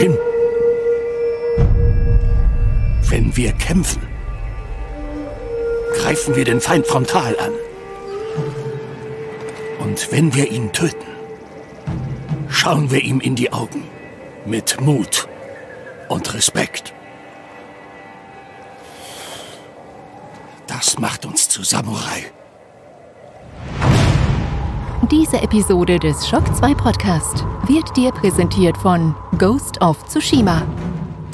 Jin, wenn wir kämpfen, greifen wir den Feind frontal an. Und wenn wir ihn töten, schauen wir ihm in die Augen mit Mut und Respekt. Das macht uns zu Samurai. Diese Episode des Shock 2 Podcast wird dir präsentiert von Ghost of Tsushima.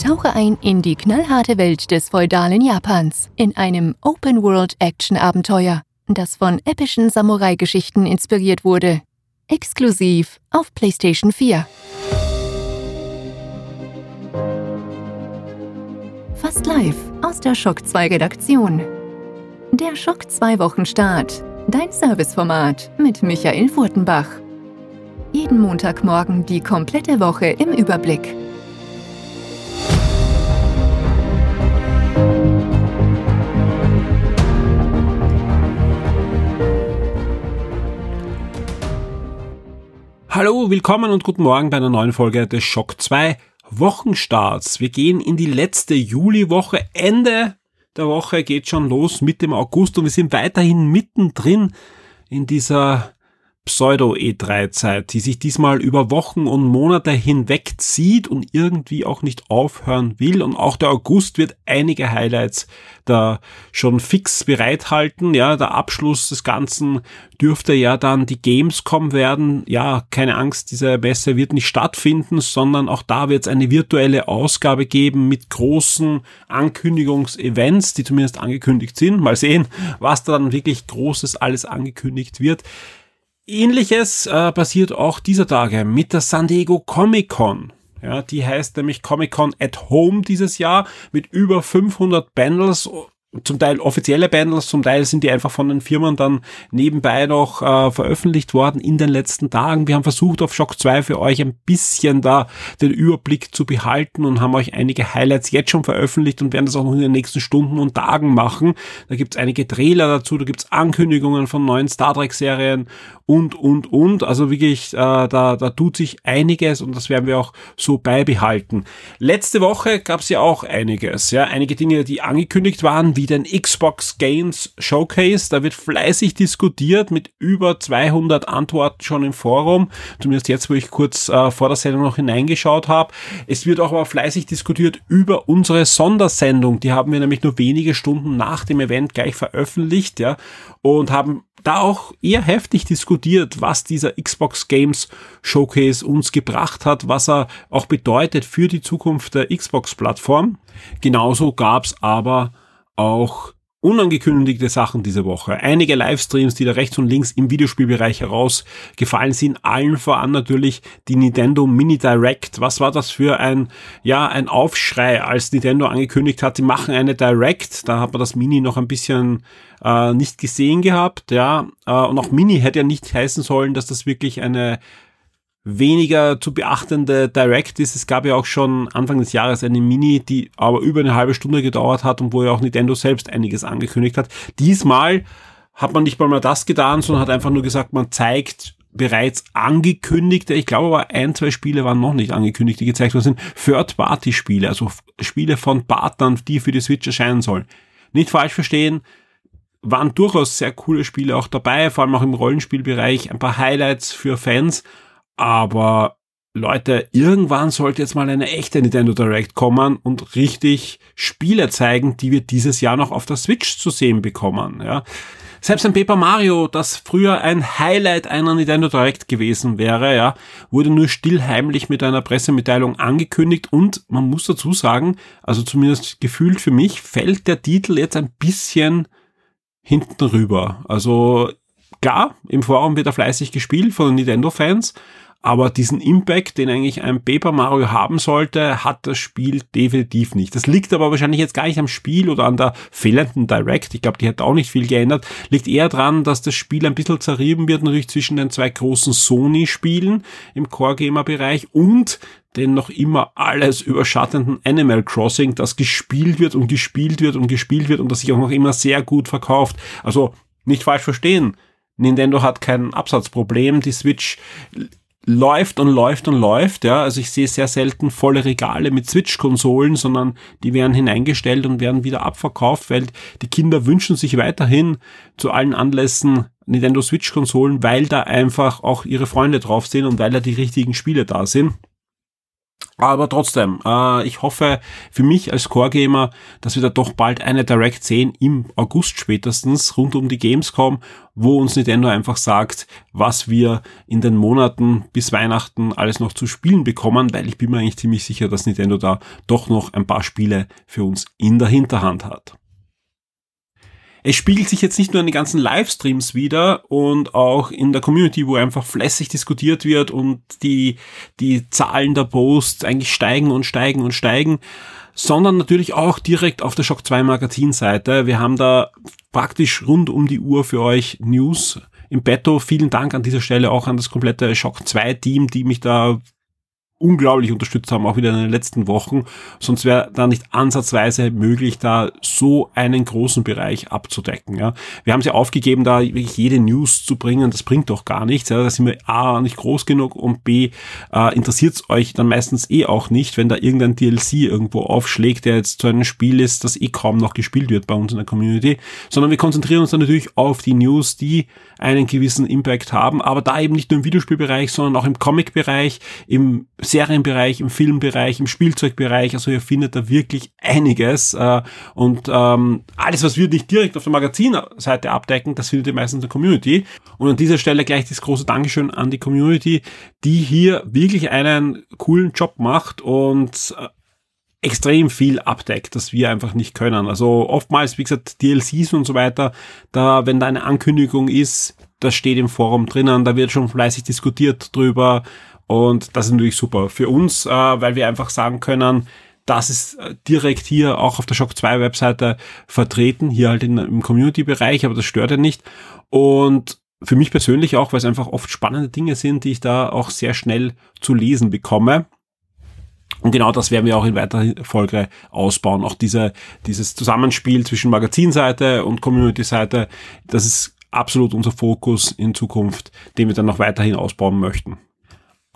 Tauche ein in die knallharte Welt des feudalen Japans in einem Open-World-Action-Abenteuer, das von epischen Samurai-Geschichten inspiriert wurde. Exklusiv auf PlayStation 4. Fast live aus der Shock 2 Redaktion. Der Schock 2 Wochenstart. Dein Serviceformat mit Michael Furtenbach. Jeden Montagmorgen die komplette Woche im Überblick. Hallo, willkommen und guten Morgen bei einer neuen Folge des Schock 2 Wochenstarts. Wir gehen in die letzte Juliwoche. Ende der Woche geht schon los mit dem August und wir sind weiterhin mittendrin in dieser Pseudo-E3-Zeit, die sich diesmal über Wochen und Monate hinweg zieht und irgendwie auch nicht aufhören will. Und auch der August wird einige Highlights da schon fix bereithalten. Ja, der Abschluss des Ganzen dürfte ja dann die Gamescom werden. Ja, keine Angst, diese Messe wird nicht stattfinden, sondern auch da wird es eine virtuelle Ausgabe geben mit großen Ankündigungsevents, die zumindest angekündigt sind. Mal sehen, was da dann wirklich Großes alles angekündigt wird. Ähnliches äh, passiert auch dieser Tage mit der San Diego Comic Con. Ja, die heißt nämlich Comic Con at Home dieses Jahr mit über 500 Panels zum Teil offizielle Bundles, zum Teil sind die einfach von den Firmen dann nebenbei noch äh, veröffentlicht worden in den letzten Tagen. Wir haben versucht auf Shock 2 für euch ein bisschen da den Überblick zu behalten und haben euch einige Highlights jetzt schon veröffentlicht und werden das auch noch in den nächsten Stunden und Tagen machen. Da gibt's einige Trailer dazu, da gibt's Ankündigungen von neuen Star Trek Serien und, und, und. Also wirklich, äh, da, da tut sich einiges und das werden wir auch so beibehalten. Letzte Woche gab's ja auch einiges, ja, einige Dinge, die angekündigt waren, wie den Xbox Games Showcase. Da wird fleißig diskutiert mit über 200 Antworten schon im Forum. Zumindest jetzt, wo ich kurz äh, vor der Sendung noch hineingeschaut habe. Es wird auch aber fleißig diskutiert über unsere Sondersendung. Die haben wir nämlich nur wenige Stunden nach dem Event gleich veröffentlicht, ja, und haben da auch eher heftig diskutiert, was dieser Xbox Games Showcase uns gebracht hat, was er auch bedeutet für die Zukunft der Xbox-Plattform. Genauso gab's aber auch unangekündigte Sachen diese Woche. Einige Livestreams, die da rechts und links im Videospielbereich herausgefallen sind. Allen voran natürlich die Nintendo Mini Direct. Was war das für ein, ja, ein Aufschrei, als Nintendo angekündigt hat, sie machen eine Direct. Da hat man das Mini noch ein bisschen äh, nicht gesehen gehabt, ja. Äh, und auch Mini hätte ja nicht heißen sollen, dass das wirklich eine weniger zu beachtende Direct ist. Es gab ja auch schon Anfang des Jahres eine Mini, die aber über eine halbe Stunde gedauert hat und wo ja auch Nintendo selbst einiges angekündigt hat. Diesmal hat man nicht mal mal das getan, sondern hat einfach nur gesagt, man zeigt bereits angekündigte, ich glaube aber ein, zwei Spiele waren noch nicht angekündigt, die gezeigt worden sind, Third-Party-Spiele, also Spiele von Partnern, die für die Switch erscheinen sollen. Nicht falsch verstehen, waren durchaus sehr coole Spiele auch dabei, vor allem auch im Rollenspielbereich, ein paar Highlights für Fans, aber Leute, irgendwann sollte jetzt mal eine echte Nintendo Direct kommen und richtig Spiele zeigen, die wir dieses Jahr noch auf der Switch zu sehen bekommen. Ja. Selbst ein Paper Mario, das früher ein Highlight einer Nintendo Direct gewesen wäre, ja, wurde nur stillheimlich mit einer Pressemitteilung angekündigt und man muss dazu sagen, also zumindest gefühlt für mich, fällt der Titel jetzt ein bisschen hinten rüber. Also klar, im Forum wird er fleißig gespielt von Nintendo-Fans, aber diesen Impact, den eigentlich ein Paper Mario haben sollte, hat das Spiel definitiv nicht. Das liegt aber wahrscheinlich jetzt gar nicht am Spiel oder an der fehlenden Direct. Ich glaube, die hat auch nicht viel geändert. Liegt eher dran, dass das Spiel ein bisschen zerrieben wird, natürlich zwischen den zwei großen Sony-Spielen im Core-Gamer-Bereich und den noch immer alles überschattenden Animal Crossing, das gespielt wird und gespielt wird und gespielt wird und das sich auch noch immer sehr gut verkauft. Also nicht falsch verstehen. Nintendo hat kein Absatzproblem. Die Switch läuft und läuft und läuft, ja. Also ich sehe sehr selten volle Regale mit Switch-Konsolen, sondern die werden hineingestellt und werden wieder abverkauft, weil die Kinder wünschen sich weiterhin zu allen Anlässen Nintendo Switch-Konsolen, weil da einfach auch ihre Freunde drauf sind und weil da die richtigen Spiele da sind. Aber trotzdem, äh, ich hoffe für mich als Core-Gamer, dass wir da doch bald eine Direct sehen, im August spätestens, rund um die Gamescom, wo uns Nintendo einfach sagt, was wir in den Monaten bis Weihnachten alles noch zu spielen bekommen, weil ich bin mir eigentlich ziemlich sicher, dass Nintendo da doch noch ein paar Spiele für uns in der Hinterhand hat es spiegelt sich jetzt nicht nur in den ganzen Livestreams wieder und auch in der Community, wo einfach flässig diskutiert wird und die, die Zahlen der Posts eigentlich steigen und steigen und steigen, sondern natürlich auch direkt auf der Shock 2 Magazinseite. Wir haben da praktisch rund um die Uhr für euch News im Betto. Vielen Dank an dieser Stelle auch an das komplette Shock 2 Team, die mich da unglaublich unterstützt haben, auch wieder in den letzten Wochen. Sonst wäre da nicht ansatzweise möglich, da so einen großen Bereich abzudecken. Ja. Wir haben sie aufgegeben, da wirklich jede News zu bringen. Das bringt doch gar nichts. Ja. Da sind wir A, nicht groß genug und B, äh, interessiert es euch dann meistens eh auch nicht, wenn da irgendein DLC irgendwo aufschlägt, der jetzt zu einem Spiel ist, das eh kaum noch gespielt wird bei uns in der Community, sondern wir konzentrieren uns dann natürlich auf die News, die einen gewissen Impact haben, aber da eben nicht nur im Videospielbereich, sondern auch im Comic-Bereich, im Serienbereich, im Filmbereich, im Spielzeugbereich. Also ihr findet da wirklich einiges. Äh, und ähm, alles, was wir nicht direkt auf der Magazinseite abdecken, das findet ihr meistens in der Community. Und an dieser Stelle gleich das große Dankeschön an die Community, die hier wirklich einen coolen Job macht und äh, extrem viel abdeckt, das wir einfach nicht können. Also oftmals, wie gesagt, DLCs und so weiter, da, wenn da eine Ankündigung ist, das steht im Forum drinnen, da wird schon fleißig diskutiert drüber und das ist natürlich super für uns, äh, weil wir einfach sagen können, das ist äh, direkt hier auch auf der Shock 2 Webseite vertreten, hier halt im Community-Bereich, aber das stört ja nicht. Und für mich persönlich auch, weil es einfach oft spannende Dinge sind, die ich da auch sehr schnell zu lesen bekomme. Und genau das werden wir auch in weiterer Folge ausbauen. Auch diese, dieses Zusammenspiel zwischen Magazinseite und Community-Seite, das ist absolut unser Fokus in Zukunft, den wir dann noch weiterhin ausbauen möchten.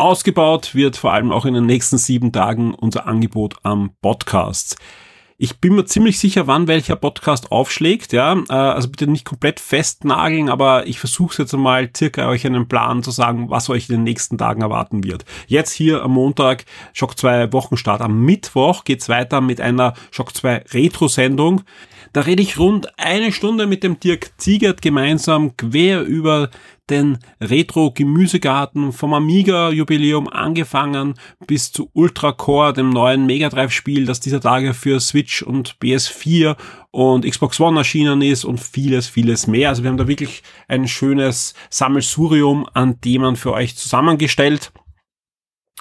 Ausgebaut wird vor allem auch in den nächsten sieben Tagen unser Angebot am Podcast. Ich bin mir ziemlich sicher, wann welcher Podcast aufschlägt, ja. Äh, also bitte nicht komplett festnageln, aber ich versuche jetzt einmal circa euch einen Plan zu sagen, was euch in den nächsten Tagen erwarten wird. Jetzt hier am Montag, Shock 2 Wochenstart. Am Mittwoch geht's weiter mit einer Shock 2 Retro-Sendung. Da rede ich rund eine Stunde mit dem Dirk Ziegert gemeinsam quer über den Retro-Gemüsegarten vom Amiga-Jubiläum angefangen bis zu Ultra Core, dem neuen Mega Drive-Spiel, das dieser Tage für Switch und PS4 und Xbox One erschienen ist und vieles, vieles mehr. Also wir haben da wirklich ein schönes Sammelsurium an Themen für euch zusammengestellt.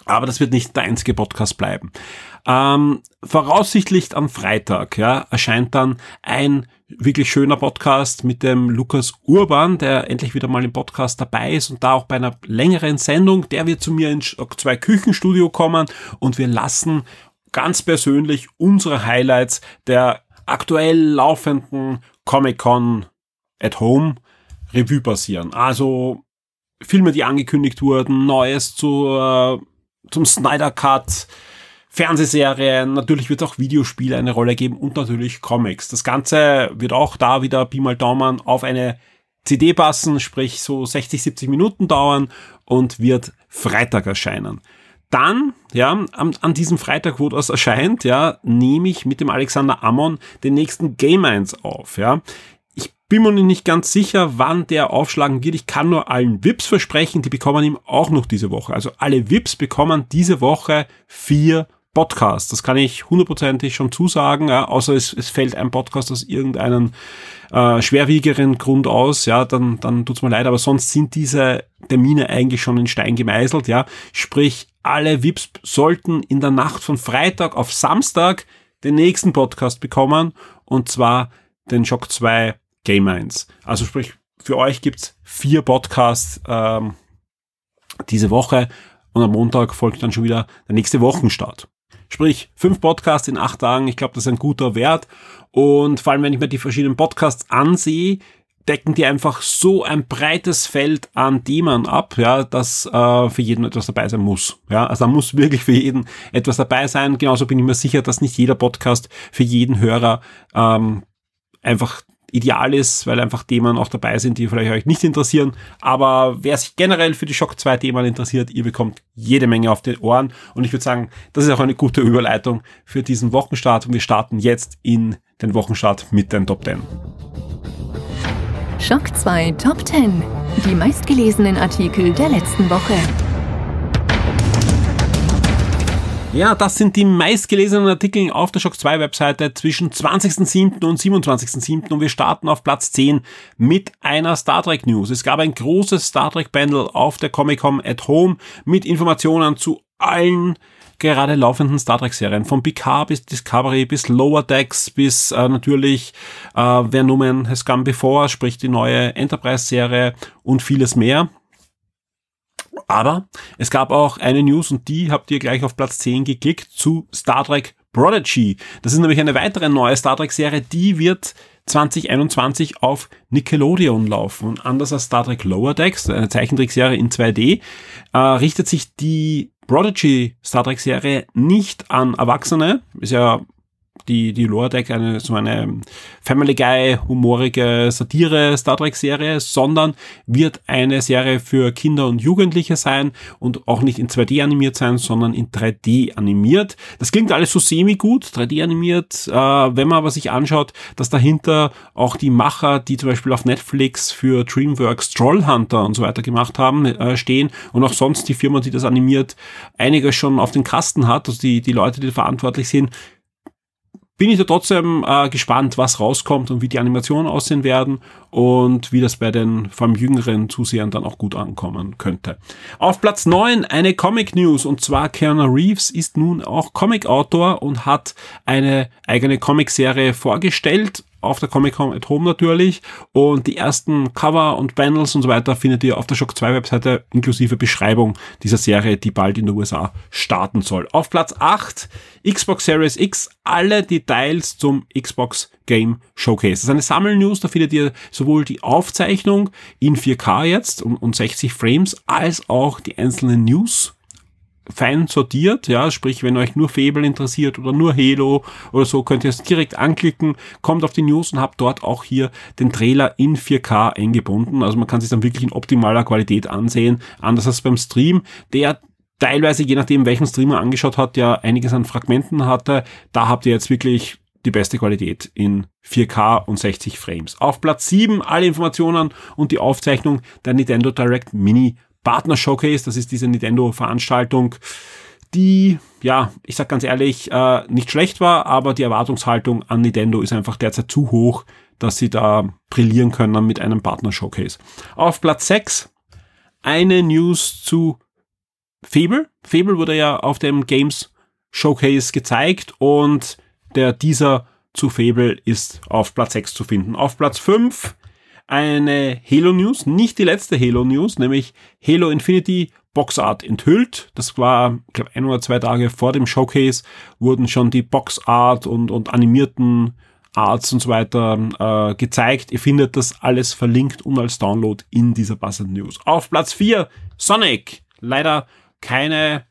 Aber das wird nicht der einzige Podcast bleiben. Ähm, voraussichtlich am Freitag ja, erscheint dann ein wirklich schöner Podcast mit dem Lukas Urban, der endlich wieder mal im Podcast dabei ist und da auch bei einer längeren Sendung. Der wird zu mir ins zwei Küchenstudio kommen und wir lassen ganz persönlich unsere Highlights der aktuell laufenden Comic-Con at Home Revue passieren. Also Filme, die angekündigt wurden, Neues zur, zum Snyder Cut, Fernsehserien, natürlich wird auch Videospiele eine Rolle geben und natürlich Comics. Das Ganze wird auch da wieder Pi mal Daumen auf eine CD passen, sprich so 60, 70 Minuten dauern und wird Freitag erscheinen. Dann, ja, an, an diesem Freitag, wo das erscheint, ja, nehme ich mit dem Alexander Ammon den nächsten Game 1 auf, ja. Ich bin mir nicht ganz sicher, wann der aufschlagen wird. Ich kann nur allen VIPs versprechen, die bekommen ihm auch noch diese Woche. Also alle VIPs bekommen diese Woche vier Podcast. Das kann ich hundertprozentig schon zusagen, ja, außer es, es fällt ein Podcast aus irgendeinem äh, schwerwiegeren Grund aus, ja, dann, dann tut's mir leid, aber sonst sind diese Termine eigentlich schon in Stein gemeißelt, ja. Sprich, alle VIPs sollten in der Nacht von Freitag auf Samstag den nächsten Podcast bekommen und zwar den Shock 2 Game 1. Also sprich, für euch gibt's vier Podcasts ähm, diese Woche und am Montag folgt dann schon wieder der nächste Wochenstart. Sprich, fünf Podcasts in acht Tagen, ich glaube, das ist ein guter Wert. Und vor allem, wenn ich mir die verschiedenen Podcasts ansehe, decken die einfach so ein breites Feld an Themen ab, ja, dass äh, für jeden etwas dabei sein muss. Ja, also da muss wirklich für jeden etwas dabei sein. Genauso bin ich mir sicher, dass nicht jeder Podcast für jeden Hörer ähm, einfach ideal ist, weil einfach Themen auch dabei sind, die vielleicht euch nicht interessieren. Aber wer sich generell für die Shock 2 Themen interessiert, ihr bekommt jede Menge auf den Ohren. Und ich würde sagen, das ist auch eine gute Überleitung für diesen Wochenstart. Und wir starten jetzt in den Wochenstart mit den Top 10. Schock 2 Top 10. Die meistgelesenen Artikel der letzten Woche. Ja, das sind die meistgelesenen Artikel auf der Shock 2 Webseite zwischen 20.07. und 27.07. und wir starten auf Platz 10 mit einer Star Trek News. Es gab ein großes Star Trek Bundle auf der Comic Con at Home mit Informationen zu allen gerade laufenden Star Trek Serien. Von Picard bis Discovery bis Lower Decks bis äh, natürlich äh, Wer Numen Has Come Before, sprich die neue Enterprise Serie und vieles mehr. Aber es gab auch eine News und die habt ihr gleich auf Platz 10 geklickt zu Star Trek Prodigy. Das ist nämlich eine weitere neue Star Trek Serie, die wird 2021 auf Nickelodeon laufen. Und anders als Star Trek Lower Decks, eine Zeichentrickserie in 2D, äh, richtet sich die Prodigy Star Trek Serie nicht an Erwachsene. Ist ja die, die Lower Deck eine, so eine Family Guy, humorige Satire Star Trek Serie, sondern wird eine Serie für Kinder und Jugendliche sein und auch nicht in 2D animiert sein, sondern in 3D animiert. Das klingt alles so semi gut, 3D animiert, äh, wenn man aber sich anschaut, dass dahinter auch die Macher, die zum Beispiel auf Netflix für DreamWorks Trollhunter und so weiter gemacht haben, äh, stehen und auch sonst die Firma, die das animiert, einiges schon auf den Kasten hat, also die, die Leute, die verantwortlich sind, bin ich da trotzdem äh, gespannt, was rauskommt und wie die Animationen aussehen werden und wie das bei den vor allem jüngeren Zusehern dann auch gut ankommen könnte. Auf Platz 9 eine Comic News und zwar Keanu Reeves ist nun auch Comic-Autor und hat eine eigene Comic-Serie vorgestellt auf der Comic Con at Home natürlich. Und die ersten Cover und Panels und so weiter findet ihr auf der Shock 2 Webseite inklusive Beschreibung dieser Serie, die bald in den USA starten soll. Auf Platz 8 Xbox Series X, alle Details zum Xbox Game Showcase. Das ist eine Sammelnews, da findet ihr sowohl die Aufzeichnung in 4K jetzt und, und 60 Frames, als auch die einzelnen News fein sortiert, ja, sprich, wenn euch nur Fable interessiert oder nur Halo oder so, könnt ihr es direkt anklicken, kommt auf die News und habt dort auch hier den Trailer in 4K eingebunden. Also man kann sich dann wirklich in optimaler Qualität ansehen, anders als beim Stream, der teilweise, je nachdem, welchen Streamer angeschaut hat, ja einiges an Fragmenten hatte. Da habt ihr jetzt wirklich die beste Qualität in 4K und 60 Frames. Auf Platz 7 alle Informationen und die Aufzeichnung der Nintendo Direct Mini Partner Showcase, das ist diese Nintendo-Veranstaltung, die, ja, ich sag ganz ehrlich, äh, nicht schlecht war, aber die Erwartungshaltung an Nintendo ist einfach derzeit zu hoch, dass sie da brillieren können mit einem Partner Showcase. Auf Platz 6 eine News zu Fable. Fable wurde ja auf dem Games Showcase gezeigt und der dieser zu Fable ist auf Platz 6 zu finden. Auf Platz 5 eine Halo News, nicht die letzte Halo News, nämlich Halo Infinity Boxart enthüllt. Das war, ich glaube, ein oder zwei Tage vor dem Showcase wurden schon die Boxart und, und animierten Arts und so weiter äh, gezeigt. Ihr findet das alles verlinkt und als Download in dieser Buzzard News. Auf Platz 4 Sonic. Leider keine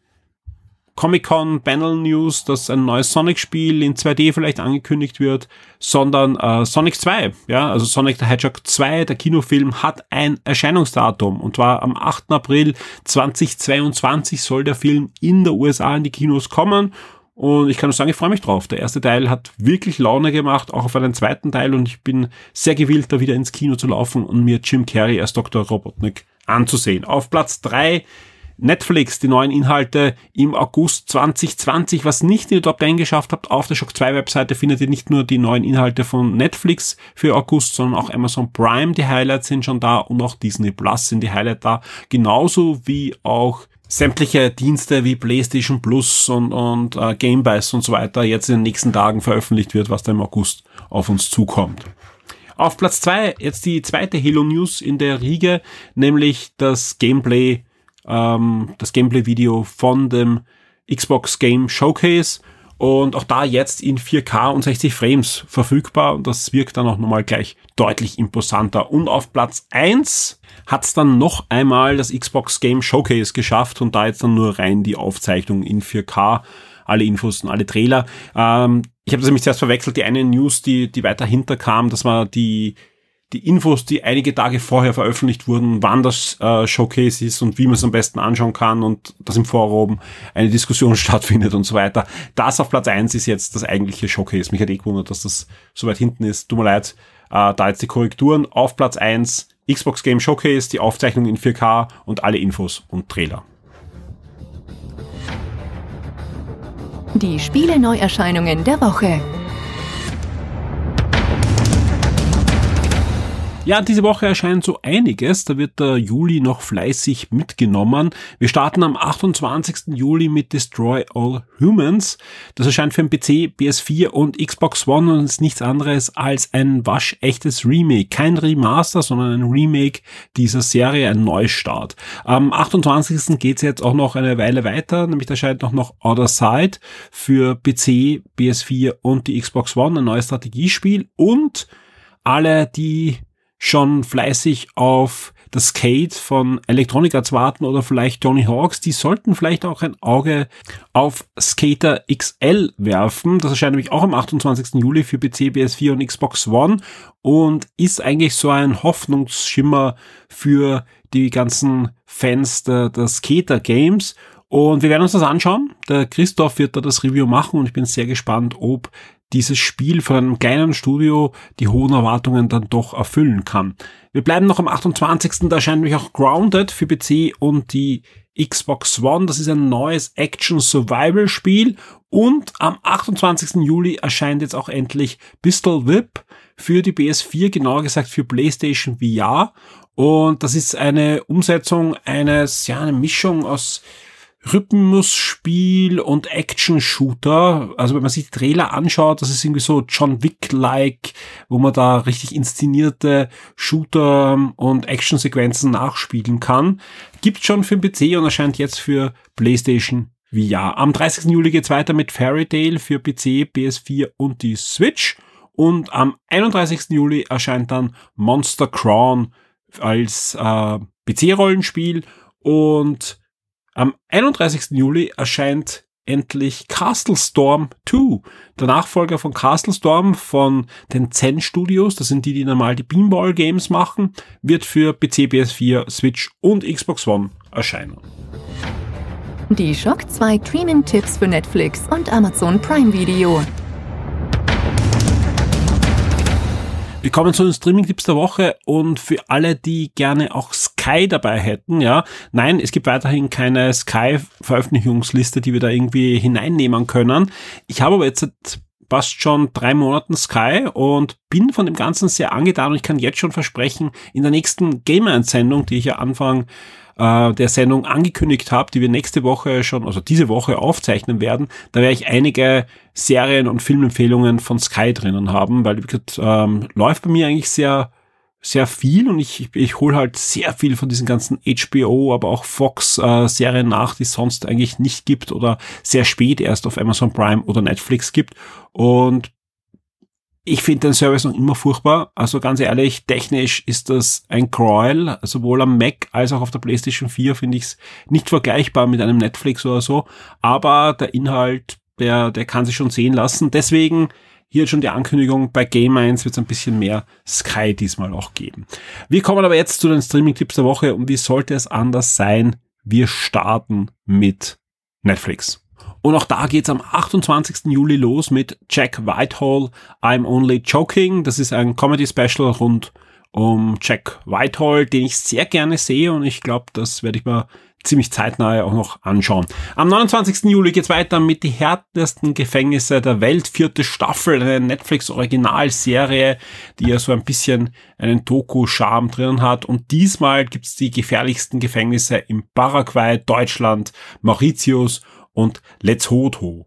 Comic-Con Panel News, dass ein neues Sonic-Spiel in 2D vielleicht angekündigt wird, sondern äh, Sonic 2. Ja, also Sonic the Hedgehog 2, der Kinofilm, hat ein Erscheinungsdatum und zwar am 8. April 2022 soll der Film in der USA in die Kinos kommen. Und ich kann nur sagen, ich freue mich drauf. Der erste Teil hat wirklich Laune gemacht, auch auf einen zweiten Teil. Und ich bin sehr gewillt, da wieder ins Kino zu laufen und mir Jim Carrey als Dr. Robotnik anzusehen. Auf Platz 3 Netflix, die neuen Inhalte im August 2020, was nicht in die Top 10 geschafft habt. Auf der Shock 2 Webseite findet ihr nicht nur die neuen Inhalte von Netflix für August, sondern auch Amazon Prime. Die Highlights sind schon da und auch Disney Plus sind die Highlights da. Genauso wie auch sämtliche Dienste wie PlayStation Plus und, und äh, Game Pass und so weiter jetzt in den nächsten Tagen veröffentlicht wird, was da im August auf uns zukommt. Auf Platz zwei jetzt die zweite Halo News in der Riege, nämlich das Gameplay ähm, das Gameplay-Video von dem Xbox Game Showcase. und auch da jetzt in 4K und 60 Frames verfügbar und das wirkt dann auch nochmal gleich deutlich imposanter. Und auf Platz 1 hat es dann noch einmal das Xbox Game Showcase geschafft und da jetzt dann nur rein die Aufzeichnung in 4K alle Infos und alle Trailer. Ähm, ich habe das nämlich zuerst verwechselt, die eine News, die, die weiter hinterkam, das war die, die Infos, die einige Tage vorher veröffentlicht wurden, wann das äh, Showcase ist und wie man es am besten anschauen kann und dass im Forum eine Diskussion stattfindet und so weiter. Das auf Platz eins ist jetzt das eigentliche Showcase. Mich hat eh gewundert, dass das so weit hinten ist. Tut mir leid, äh, da jetzt die Korrekturen. Auf Platz eins Xbox Game Showcase, die Aufzeichnung in 4K und alle Infos und Trailer. Die Spiele-Neuerscheinungen der Woche. Ja, diese Woche erscheint so einiges. Da wird der Juli noch fleißig mitgenommen. Wir starten am 28. Juli mit Destroy All Humans. Das erscheint für den PC, PS4 und Xbox One und ist nichts anderes als ein waschechtes Remake. Kein Remaster, sondern ein Remake dieser Serie, ein Neustart. Am 28. geht's jetzt auch noch eine Weile weiter, nämlich erscheint noch noch Other Side für PC, PS4 und die Xbox One, ein neues Strategiespiel und alle, die schon fleißig auf das Skate von Electronic Arts warten oder vielleicht Tony Hawks, die sollten vielleicht auch ein Auge auf Skater XL werfen. Das erscheint nämlich auch am 28. Juli für PC, PS4 und Xbox One und ist eigentlich so ein Hoffnungsschimmer für die ganzen Fans der, der Skater Games. Und wir werden uns das anschauen. Der Christoph wird da das Review machen und ich bin sehr gespannt, ob dieses Spiel von einem kleinen Studio die hohen Erwartungen dann doch erfüllen kann. Wir bleiben noch am 28. Da erscheint nämlich auch Grounded für PC und die Xbox One. Das ist ein neues Action-Survival-Spiel. Und am 28. Juli erscheint jetzt auch endlich Pistol Whip für die PS4, genauer gesagt für PlayStation VR. Und das ist eine Umsetzung eines, ja, eine Mischung aus Rhythmusspiel und Action-Shooter. Also wenn man sich die Trailer anschaut, das ist irgendwie so John Wick-like, wo man da richtig inszenierte Shooter und Action-Sequenzen nachspielen kann. Gibt schon für den PC und erscheint jetzt für PlayStation VR. Am 30. Juli geht's weiter mit Fairy Tale für PC, PS4 und die Switch. Und am 31. Juli erscheint dann Monster Crown als äh, PC-Rollenspiel und am 31. Juli erscheint endlich Castle Storm 2, der Nachfolger von Castle Storm von den Zen Studios, das sind die, die normal die Beanball Games machen, wird für PC, PS4, Switch und Xbox One erscheinen. Die Shock 2 Streaming-Tipps für Netflix und Amazon Prime Video. Wir kommen zu den Streaming-Tipps der Woche und für alle, die gerne auch Sky dabei hätten, ja, nein, es gibt weiterhin keine Sky-Veröffentlichungsliste, die wir da irgendwie hineinnehmen können. Ich habe aber jetzt fast schon drei Monaten Sky und bin von dem Ganzen sehr angetan und ich kann jetzt schon versprechen, in der nächsten Gamer-Entsendung, die ich ja Anfang äh, der Sendung angekündigt habe, die wir nächste Woche schon, also diese Woche aufzeichnen werden, da werde ich einige Serien- und Filmempfehlungen von Sky drinnen haben, weil ähm, läuft bei mir eigentlich sehr sehr viel und ich, ich, ich hole halt sehr viel von diesen ganzen HBO, aber auch Fox-Serien äh, nach, die es sonst eigentlich nicht gibt oder sehr spät erst auf Amazon Prime oder Netflix gibt. Und ich finde den Service noch immer furchtbar. Also ganz ehrlich, technisch ist das ein Gräuel. Sowohl am Mac als auch auf der PlayStation 4 finde ich es nicht vergleichbar mit einem Netflix oder so. Aber der Inhalt, der, der kann sich schon sehen lassen. Deswegen hier schon die Ankündigung, bei Game 1 wird es ein bisschen mehr Sky diesmal auch geben. Wir kommen aber jetzt zu den Streaming-Tipps der Woche und wie sollte es anders sein? Wir starten mit Netflix. Und auch da geht's am 28. Juli los mit Jack Whitehall, I'm Only Joking. Das ist ein Comedy-Special rund um Jack Whitehall, den ich sehr gerne sehe und ich glaube, das werde ich mal ziemlich zeitnah auch noch anschauen. Am 29. Juli geht's weiter mit die härtesten Gefängnisse der Welt. Vierte Staffel, eine Netflix-Originalserie, die ja so ein bisschen einen Doku-Charme drin hat. Und diesmal gibt's die gefährlichsten Gefängnisse im Paraguay, Deutschland, Mauritius und Let's Hoto.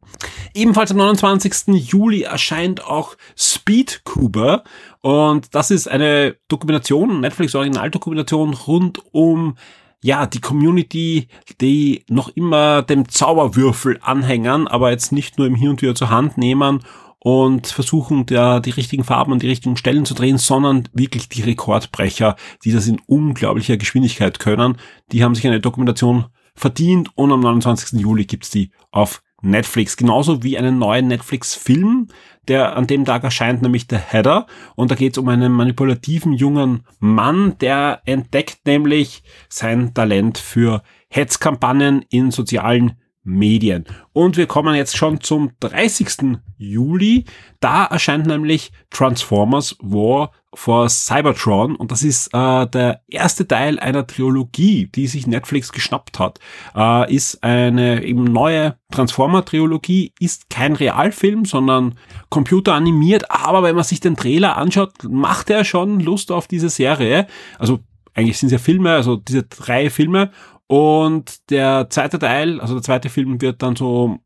Ebenfalls am 29. Juli erscheint auch Speed Cuba und das ist eine Dokumentation, Netflix Originaldokumentation rund um ja, die Community, die noch immer dem Zauberwürfel anhängern, aber jetzt nicht nur im Hier und Wieder zur Hand nehmen und versuchen, da die richtigen Farben an die richtigen Stellen zu drehen, sondern wirklich die Rekordbrecher, die das in unglaublicher Geschwindigkeit können. Die haben sich eine Dokumentation verdient und am 29. Juli gibt's die auf Netflix. Genauso wie einen neuen Netflix-Film, der an dem Tag erscheint, nämlich der Header. Und da geht es um einen manipulativen jungen Mann, der entdeckt nämlich sein Talent für Hetzkampagnen in sozialen Medien. Und wir kommen jetzt schon zum 30. Juli. Da erscheint nämlich Transformers War for Cybertron und das ist äh, der erste Teil einer Trilogie, die sich Netflix geschnappt hat. Äh, ist eine eben neue Transformer-Trilogie, ist kein Realfilm, sondern computeranimiert, aber wenn man sich den Trailer anschaut, macht er schon Lust auf diese Serie. Also eigentlich sind es ja Filme, also diese drei Filme und der zweite Teil, also der zweite Film wird dann so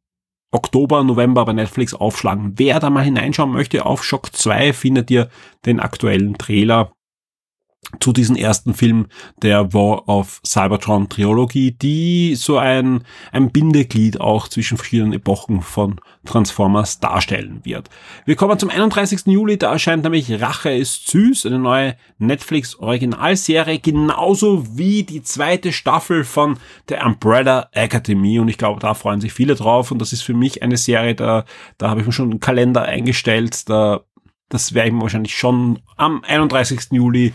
Oktober, November bei Netflix aufschlagen. Wer da mal hineinschauen möchte, auf Shock 2 findet ihr den aktuellen Trailer zu diesem ersten Film der War of Cybertron Trilogie, die so ein, ein Bindeglied auch zwischen verschiedenen Epochen von Transformers darstellen wird. Wir kommen zum 31. Juli, da erscheint nämlich Rache ist süß, eine neue Netflix Originalserie, genauso wie die zweite Staffel von der Umbrella Academy und ich glaube, da freuen sich viele drauf und das ist für mich eine Serie, da, da habe ich mir schon einen Kalender eingestellt, da das werde ich mir wahrscheinlich schon am 31. Juli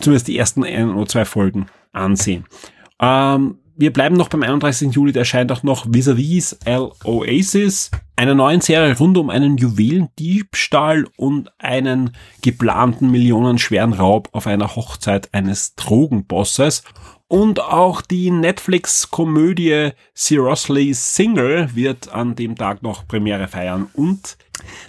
zumindest die ersten ein oder zwei Folgen ansehen. Ähm, wir bleiben noch beim 31. Juli, da erscheint auch noch Vis-a-vis L Oasis, einer neuen Serie rund um einen Juwelendiebstahl und einen geplanten millionenschweren Raub auf einer Hochzeit eines Drogenbosses. Und auch die Netflix-Komödie Seriously Single wird an dem Tag noch Premiere feiern. Und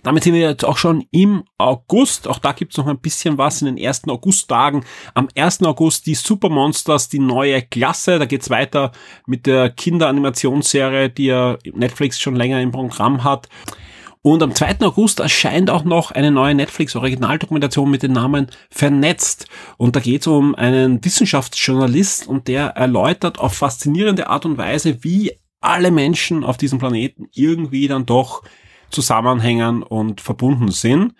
damit sind wir jetzt auch schon im August. Auch da gibt's noch ein bisschen was in den ersten Augusttagen. Am 1. August die Supermonsters, die neue Klasse. Da geht's weiter mit der Kinderanimationsserie, die ja Netflix schon länger im Programm hat. Und am 2. August erscheint auch noch eine neue Netflix-Originaldokumentation mit dem Namen Vernetzt. Und da geht es um einen Wissenschaftsjournalist und der erläutert auf faszinierende Art und Weise, wie alle Menschen auf diesem Planeten irgendwie dann doch zusammenhängen und verbunden sind.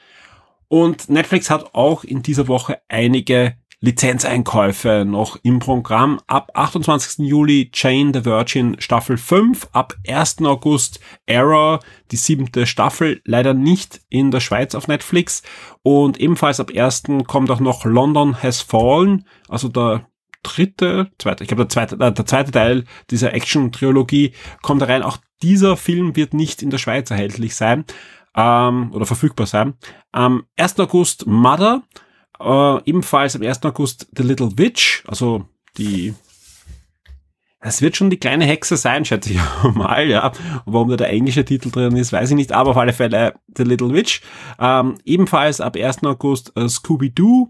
Und Netflix hat auch in dieser Woche einige Lizenzeinkäufe noch im Programm. Ab 28. Juli Chain the Virgin Staffel 5, ab 1. August Error, die siebte Staffel, leider nicht in der Schweiz auf Netflix. Und ebenfalls ab 1. kommt auch noch London Has Fallen, also der dritte, zweite, ich glaube der zweite, äh, der zweite Teil dieser Action-Trilogie kommt rein. Auch dieser Film wird nicht in der Schweiz erhältlich sein ähm, oder verfügbar sein. Am 1. August Mother, äh, ebenfalls am 1. August The Little Witch, also die es wird schon die kleine Hexe sein, schätze ich mal, ja. warum da der englische Titel drin ist, weiß ich nicht, aber auf alle Fälle The Little Witch. Ähm, ebenfalls ab 1. August äh, Scooby-Doo,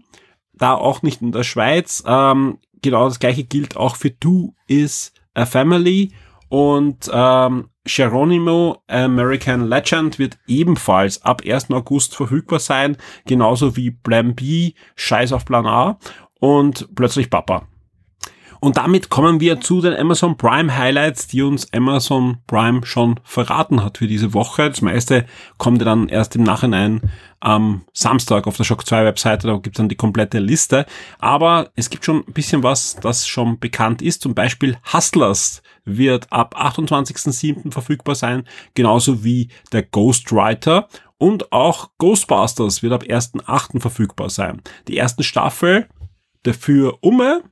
da auch nicht in der Schweiz. Ähm, genau das gleiche gilt auch für Two is a Family und ähm, Geronimo American Legend wird ebenfalls ab 1. August verfügbar sein, genauso wie Plan B, Scheiß auf Plan A und plötzlich Papa. Und damit kommen wir zu den Amazon Prime Highlights, die uns Amazon Prime schon verraten hat für diese Woche. Das meiste kommt ja dann erst im Nachhinein am Samstag auf der Shock 2 Webseite, da gibt's dann die komplette Liste. Aber es gibt schon ein bisschen was, das schon bekannt ist. Zum Beispiel Hustlers wird ab 28.07. verfügbar sein, genauso wie der Ghostwriter. Und auch Ghostbusters wird ab 1.8. verfügbar sein. Die ersten Staffel dafür Umme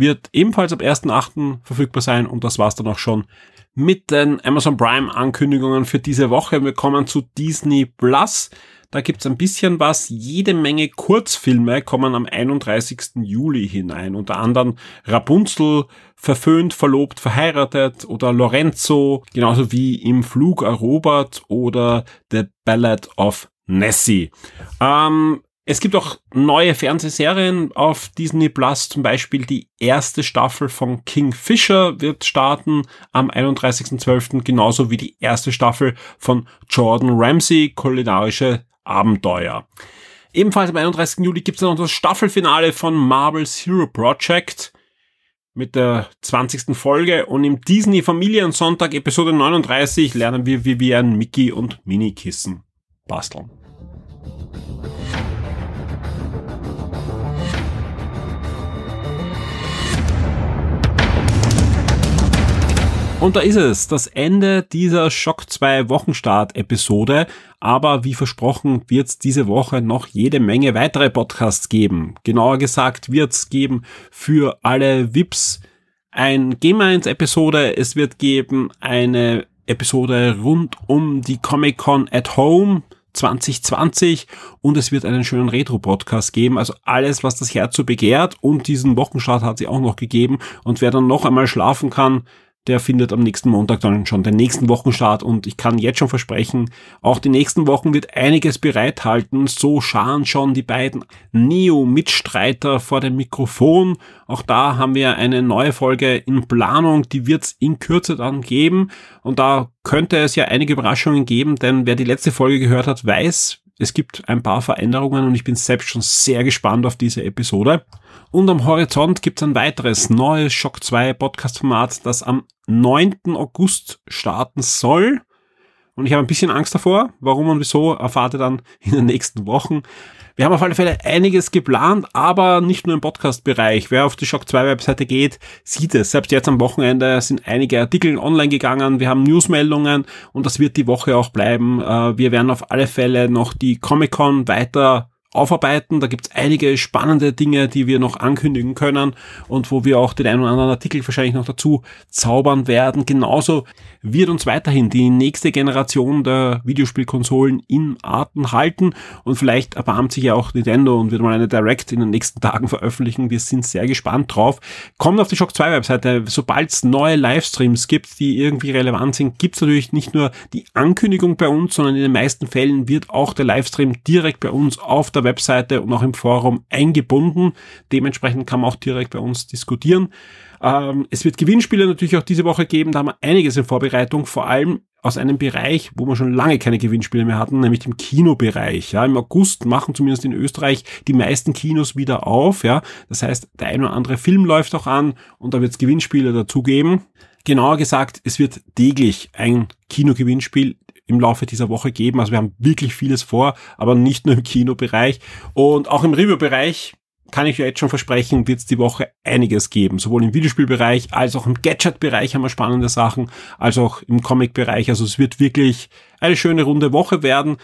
wird ebenfalls ab 1.8. verfügbar sein und das war's dann auch schon mit den Amazon Prime Ankündigungen für diese Woche. Wir kommen zu Disney Plus. Da gibt's ein bisschen was. Jede Menge Kurzfilme kommen am 31. Juli hinein. Unter anderem Rapunzel, verföhnt, verlobt, verheiratet oder Lorenzo, genauso wie im Flug erobert oder The Ballad of Nessie. Ähm, es gibt auch neue Fernsehserien auf Disney Plus, zum Beispiel die erste Staffel von Kingfisher wird starten am 31.12., genauso wie die erste Staffel von Jordan Ramsey, kulinarische Abenteuer. Ebenfalls am 31. Juli gibt es noch das Staffelfinale von Marvel's Hero Project mit der 20. Folge und im Disney Familiensonntag Episode 39 lernen wir, wie wir ein Mickey und Mini Kissen basteln. Und da ist es, das Ende dieser Schock 2 Wochenstart Episode. Aber wie versprochen wird es diese Woche noch jede Menge weitere Podcasts geben. Genauer gesagt wird es geben für alle VIPs ein Game 1 Episode. Es wird geben eine Episode rund um die Comic Con at Home 2020 und es wird einen schönen Retro-Podcast geben. Also alles, was das Herz so begehrt und diesen Wochenstart hat sie auch noch gegeben. Und wer dann noch einmal schlafen kann, der findet am nächsten Montag dann schon den nächsten Wochenstart und ich kann jetzt schon versprechen, auch die nächsten Wochen wird einiges bereithalten. So scharen schon die beiden Neo-Mitstreiter vor dem Mikrofon. Auch da haben wir eine neue Folge in Planung, die wird es in Kürze dann geben und da könnte es ja einige Überraschungen geben, denn wer die letzte Folge gehört hat, weiß, es gibt ein paar Veränderungen und ich bin selbst schon sehr gespannt auf diese Episode. Und am Horizont gibt es ein weiteres neues Shock 2 Podcast-Format, das am 9. August starten soll. Und ich habe ein bisschen Angst davor. Warum und wieso erfahrt ihr dann in den nächsten Wochen. Wir haben auf alle Fälle einiges geplant, aber nicht nur im Podcast-Bereich. Wer auf die Shock 2 Webseite geht, sieht es. Selbst jetzt am Wochenende sind einige Artikel online gegangen. Wir haben Newsmeldungen und das wird die Woche auch bleiben. Äh, wir werden auf alle Fälle noch die Comic-Con weiter aufarbeiten. Da gibt es einige spannende Dinge, die wir noch ankündigen können und wo wir auch den einen oder anderen Artikel wahrscheinlich noch dazu zaubern werden. Genauso wird uns weiterhin die nächste Generation der Videospielkonsolen in Arten halten und vielleicht erbarmt sich ja auch Nintendo und wird mal eine Direct in den nächsten Tagen veröffentlichen. Wir sind sehr gespannt drauf. Kommt auf die Shock 2 Webseite. Sobald es neue Livestreams gibt, die irgendwie relevant sind, gibt es natürlich nicht nur die Ankündigung bei uns, sondern in den meisten Fällen wird auch der Livestream direkt bei uns auf der der Webseite und auch im Forum eingebunden. Dementsprechend kann man auch direkt bei uns diskutieren. Ähm, es wird Gewinnspiele natürlich auch diese Woche geben. Da haben wir einiges in Vorbereitung, vor allem aus einem Bereich, wo wir schon lange keine Gewinnspiele mehr hatten, nämlich dem Kinobereich. Ja, im August machen zumindest in Österreich die meisten Kinos wieder auf. Ja, das heißt, der ein oder andere Film läuft auch an und da wird es Gewinnspiele dazu geben. Genauer gesagt, es wird täglich ein Kinogewinnspiel im Laufe dieser Woche geben. Also wir haben wirklich vieles vor, aber nicht nur im Kinobereich. Und auch im Review-Bereich kann ich ja jetzt schon versprechen, wird es die Woche einiges geben. Sowohl im Videospielbereich als auch im Gadget-Bereich haben wir spannende Sachen, als auch im Comic-Bereich. Also es wird wirklich eine schöne runde Woche werden,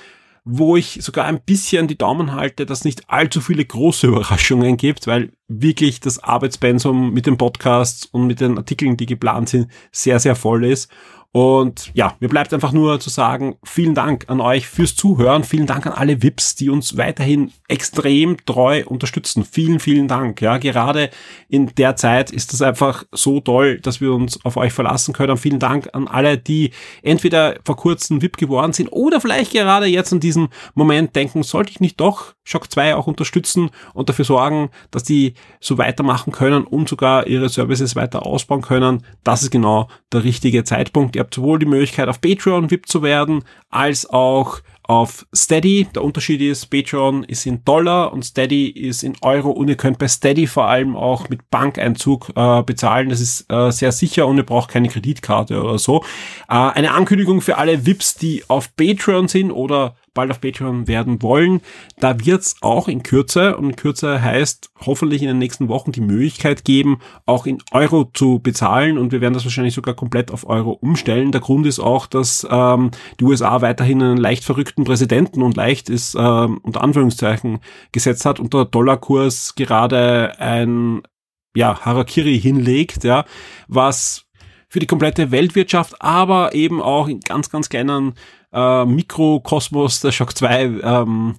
wo ich sogar ein bisschen die Daumen halte, dass nicht allzu viele große Überraschungen gibt, weil wirklich das Arbeitspensum mit den Podcasts und mit den Artikeln, die geplant sind, sehr, sehr voll ist. Und ja, mir bleibt einfach nur zu sagen, vielen Dank an euch fürs Zuhören. Vielen Dank an alle VIPs, die uns weiterhin extrem treu unterstützen. Vielen, vielen Dank. Ja, gerade in der Zeit ist das einfach so toll, dass wir uns auf euch verlassen können. Vielen Dank an alle, die entweder vor kurzem VIP geworden sind oder vielleicht gerade jetzt in diesem Moment denken, sollte ich nicht doch Shock 2 auch unterstützen und dafür sorgen, dass die so weitermachen können und sogar ihre Services weiter ausbauen können. Das ist genau der richtige Zeitpunkt. Ihr habt sowohl die Möglichkeit, auf Patreon VIP zu werden, als auch auf Steady. Der Unterschied ist, Patreon ist in Dollar und Steady ist in Euro und ihr könnt bei Steady vor allem auch mit Bankeinzug äh, bezahlen. Das ist äh, sehr sicher und ihr braucht keine Kreditkarte oder so. Äh, eine Ankündigung für alle VIPs, die auf Patreon sind oder bald auf Patreon werden wollen. Da wird es auch in Kürze, und Kürze heißt hoffentlich in den nächsten Wochen die Möglichkeit geben, auch in Euro zu bezahlen und wir werden das wahrscheinlich sogar komplett auf Euro umstellen. Der Grund ist auch, dass ähm, die USA weiterhin einen leicht verrückten Präsidenten und leicht ist ähm, unter Anführungszeichen gesetzt hat und der Dollarkurs gerade ein ja, Harakiri hinlegt, ja, was für die komplette Weltwirtschaft, aber eben auch in ganz, ganz kleinen äh, Mikrokosmos der Shock 2 ähm,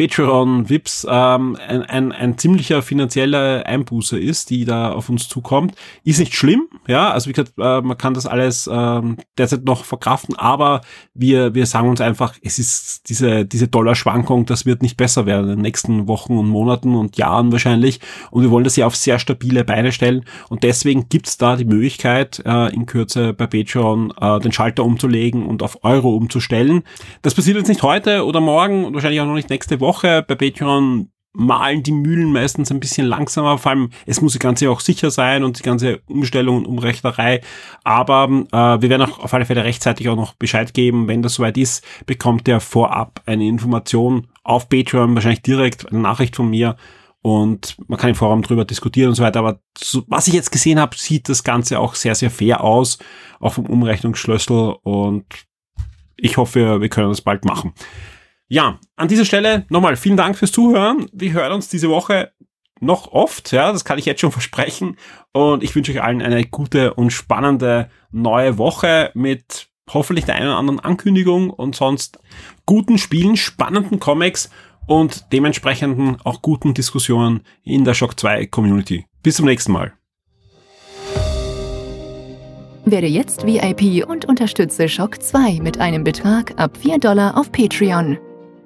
Patreon, Vips ähm, ein, ein, ein ziemlicher finanzieller Einbuße ist, die da auf uns zukommt. Ist nicht schlimm, ja, also wie gesagt, äh, man kann das alles ähm, derzeit noch verkraften, aber wir, wir sagen uns einfach, es ist diese, diese Dollarschwankung, das wird nicht besser werden in den nächsten Wochen und Monaten und Jahren wahrscheinlich und wir wollen das ja auf sehr stabile Beine stellen und deswegen gibt's da die Möglichkeit, äh, in Kürze bei Patreon äh, den Schalter umzulegen und auf Euro umzustellen. Das passiert jetzt nicht heute oder morgen und wahrscheinlich auch noch nicht nächste Woche Woche. Bei Patreon malen die Mühlen meistens ein bisschen langsamer. Vor allem, es muss das Ganze auch sicher sein und die ganze Umstellung und Umrechnerei. Aber äh, wir werden auch auf alle Fälle rechtzeitig auch noch Bescheid geben. Wenn das soweit ist, bekommt ihr vorab eine Information auf Patreon, wahrscheinlich direkt eine Nachricht von mir. Und man kann im Forum drüber diskutieren und so weiter. Aber so, was ich jetzt gesehen habe, sieht das Ganze auch sehr, sehr fair aus. Auch vom Umrechnungsschlüssel. Und ich hoffe, wir können das bald machen. Ja, an dieser Stelle nochmal vielen Dank fürs Zuhören. Wir hören uns diese Woche noch oft, ja, das kann ich jetzt schon versprechen. Und ich wünsche euch allen eine gute und spannende neue Woche mit hoffentlich der einen oder anderen Ankündigung und sonst guten Spielen, spannenden Comics und dementsprechenden auch guten Diskussionen in der Shock 2 Community. Bis zum nächsten Mal. Werde jetzt VIP und unterstütze Shock 2 mit einem Betrag ab 4 Dollar auf Patreon.